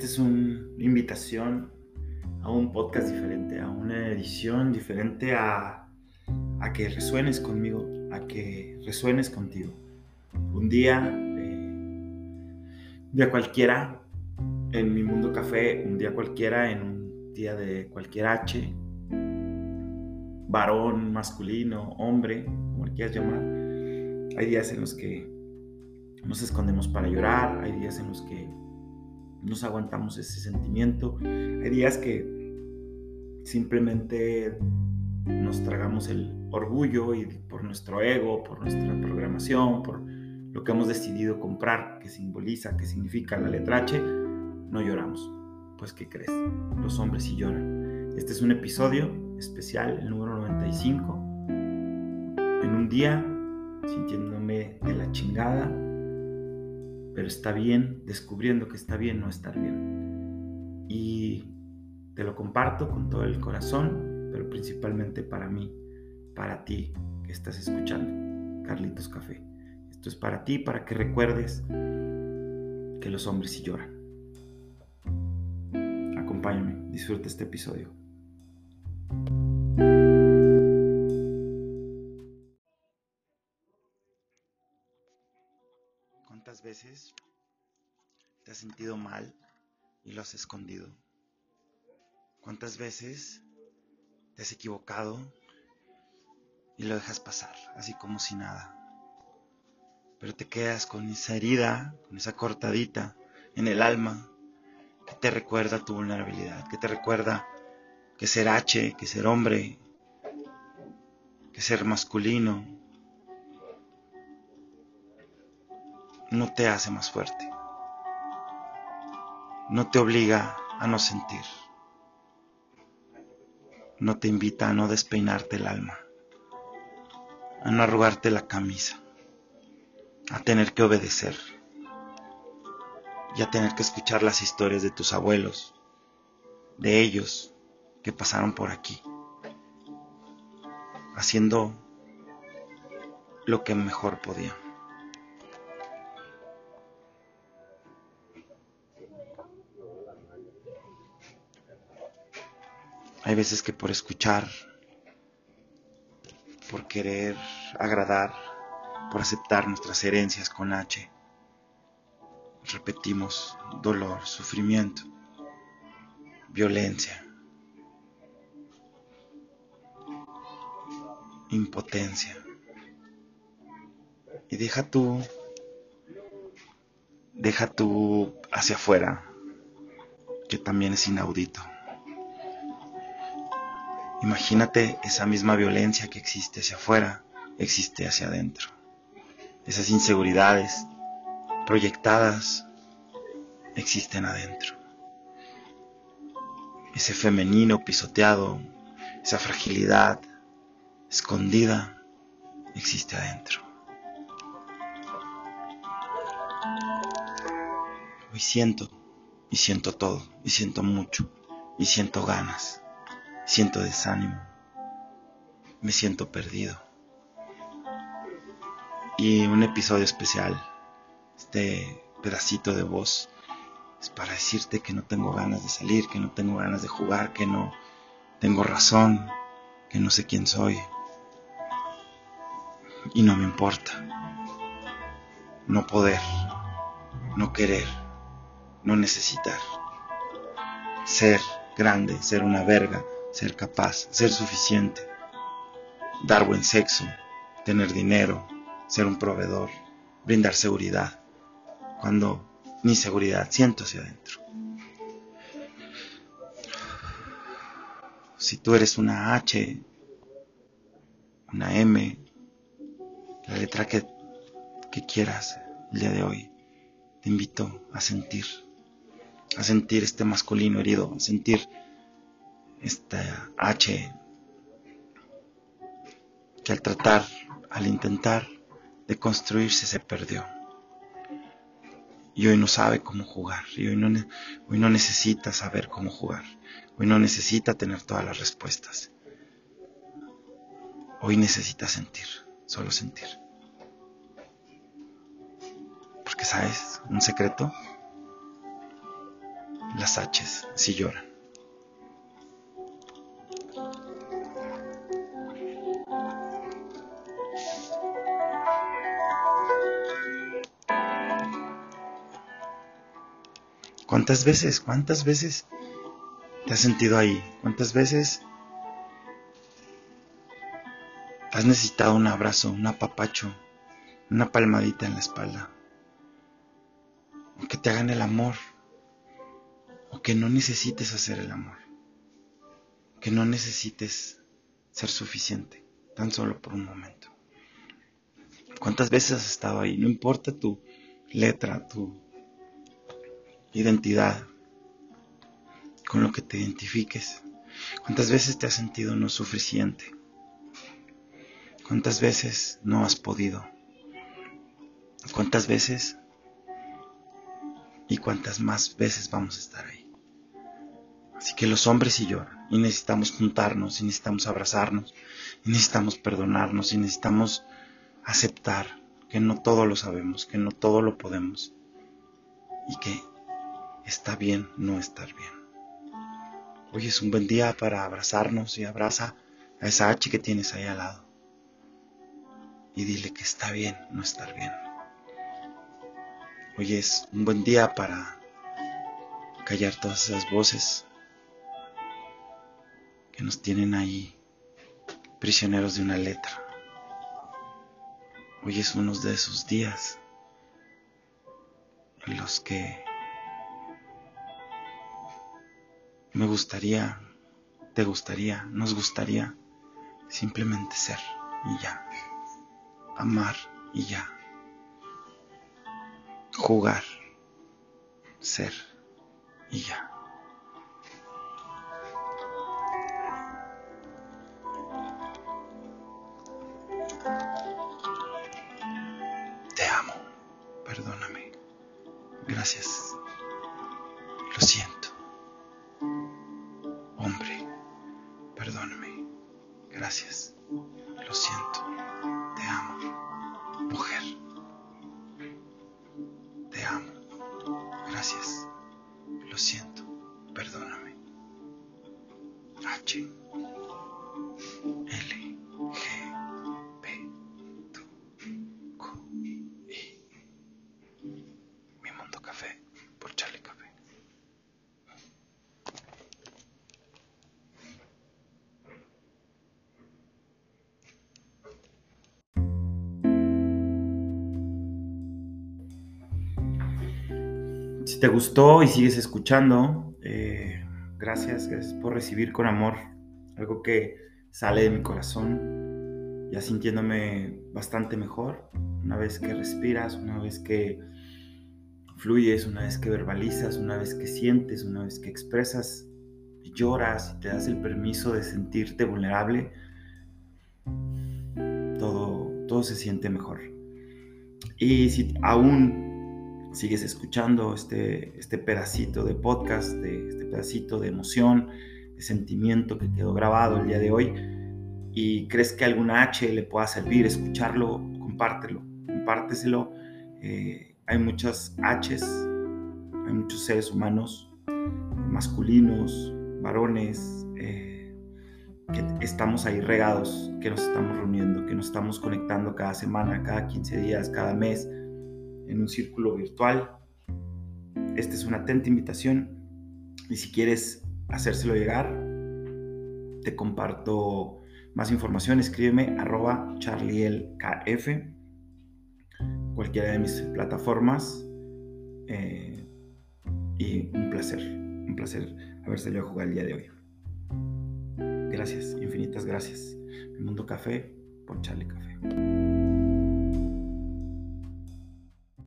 Esta es una invitación a un podcast diferente, a una edición diferente, a, que resuenes conmigo, a que resuenes contigo. Un día, eh, cualquiera en mi mundo café, un día cualquiera en un día de cualquier H, varón, masculino, hombre, como le quieras llamar. Hay días en los que nos escondemos para llorar, hay días en los que nos aguantamos ese sentimiento, hay días que simplemente nos tragamos el orgullo y por nuestro ego, por nuestra programación, por lo que hemos decidido comprar, que simboliza, que significa la letra H, no lloramos. Pues ¿qué crees? Los hombres sí lloran. Este es un episodio especial, el número 95, en un día sintiéndome de la chingada, pero está bien, descubriendo que está bien no estar bien. Y te lo comparto con todo el corazón, pero principalmente para mí, para ti que estás escuchando, Carlitos Café. Esto es para ti, para que recuerdes que los hombres sí lloran. Acompáñame, disfruta este episodio. ¿Cuántas veces te has sentido mal y lo has escondido? ¿Cuántas veces te has equivocado y lo dejas pasar, así como si nada? Pero te quedas con esa herida, con esa cortadita en el alma que te recuerda tu vulnerabilidad, que te recuerda que ser H, que ser hombre, que ser masculino, no te hace más fuerte, no te obliga a no sentir no te invita a no despeinarte el alma, a no arrugarte la camisa, a tener que obedecer y a tener que escuchar las historias de tus abuelos, de ellos que pasaron por aquí, haciendo lo que mejor podían. Hay veces que por escuchar, por querer agradar, por aceptar nuestras herencias con H, repetimos dolor, sufrimiento, violencia, impotencia. Y deja tú, deja tú hacia afuera, que también es inaudito. Imagínate esa misma violencia que existe hacia afuera, existe hacia adentro. Esas inseguridades proyectadas existen adentro. Ese femenino pisoteado, esa fragilidad escondida, existe adentro. Hoy siento, y siento todo, y siento mucho, y siento ganas siento desánimo, me siento perdido. Y un episodio especial, este pedacito de voz, es para decirte que no tengo ganas de salir, que no tengo ganas de jugar, que no tengo razón, que no sé quién soy. Y no me importa. No poder, no querer, no necesitar. Ser grande, ser una verga, ser capaz, ser suficiente, dar buen sexo, tener dinero, ser un proveedor, brindar seguridad, cuando ni seguridad siento hacia adentro. Si tú eres una H, una M, la letra que, que quieras el día de hoy, te invito a sentir, a sentir este masculino herido, a sentir esta H que al tratar, al intentar de construirse se perdió. Y hoy no sabe cómo jugar. Y hoy no, hoy no necesita saber cómo jugar. Hoy no necesita tener todas las respuestas. Hoy necesita sentir, solo sentir. Porque sabes, un secreto, las H's si lloran. ¿Cuántas veces, cuántas veces te has sentido ahí? ¿Cuántas veces has necesitado un abrazo, un apapacho, una palmadita en la espalda? O que te hagan el amor. O que no necesites hacer el amor. Que no necesites ser suficiente, tan solo por un momento. ¿Cuántas veces has estado ahí? No importa tu letra, tu identidad, con lo que te identifiques. ¿Cuántas veces te has sentido no suficiente? ¿Cuántas veces no has podido? ¿Cuántas veces? ¿Y cuántas más veces vamos a estar ahí? Así que los hombres y lloran y necesitamos juntarnos y necesitamos abrazarnos y necesitamos perdonarnos y necesitamos aceptar que no todo lo sabemos, que no todo lo podemos y que está bien no estar bien. Hoy es un buen día para abrazarnos y abraza a esa H que tienes ahí al lado. Y dile que está bien no estar bien. Hoy es un buen día para callar todas esas voces que nos tienen ahí prisioneros de una letra. Hoy es uno de esos días en los que Me gustaría, te gustaría, nos gustaría simplemente ser y ya. Amar y ya. Jugar, ser y ya. Te amo, perdóname. Gracias. Si te gustó y sigues escuchando, eh, gracias, gracias por recibir con amor algo que sale de mi corazón, ya sintiéndome bastante mejor, una vez que respiras, una vez que fluyes, una vez que verbalizas, una vez que sientes, una vez que expresas, lloras y te das el permiso de sentirte vulnerable, todo, todo se siente mejor. Y si aún sigues escuchando este, este pedacito de podcast, de, este pedacito de emoción, de sentimiento que quedó grabado el día de hoy y crees que alguna H le pueda servir, escucharlo, compártelo, compárteselo. Eh, hay muchas Hs, hay muchos seres humanos, masculinos, varones, eh, que estamos ahí regados, que nos estamos reuniendo, que nos estamos conectando cada semana, cada 15 días, cada mes en un círculo virtual. Esta es una atenta invitación y si quieres hacérselo llegar, te comparto más información, escríbeme arroba charlielkf, cualquiera de mis plataformas. Eh, y un placer, un placer haber salido a jugar el día de hoy. Gracias, infinitas gracias. Mi Mundo Café por Charlie Café.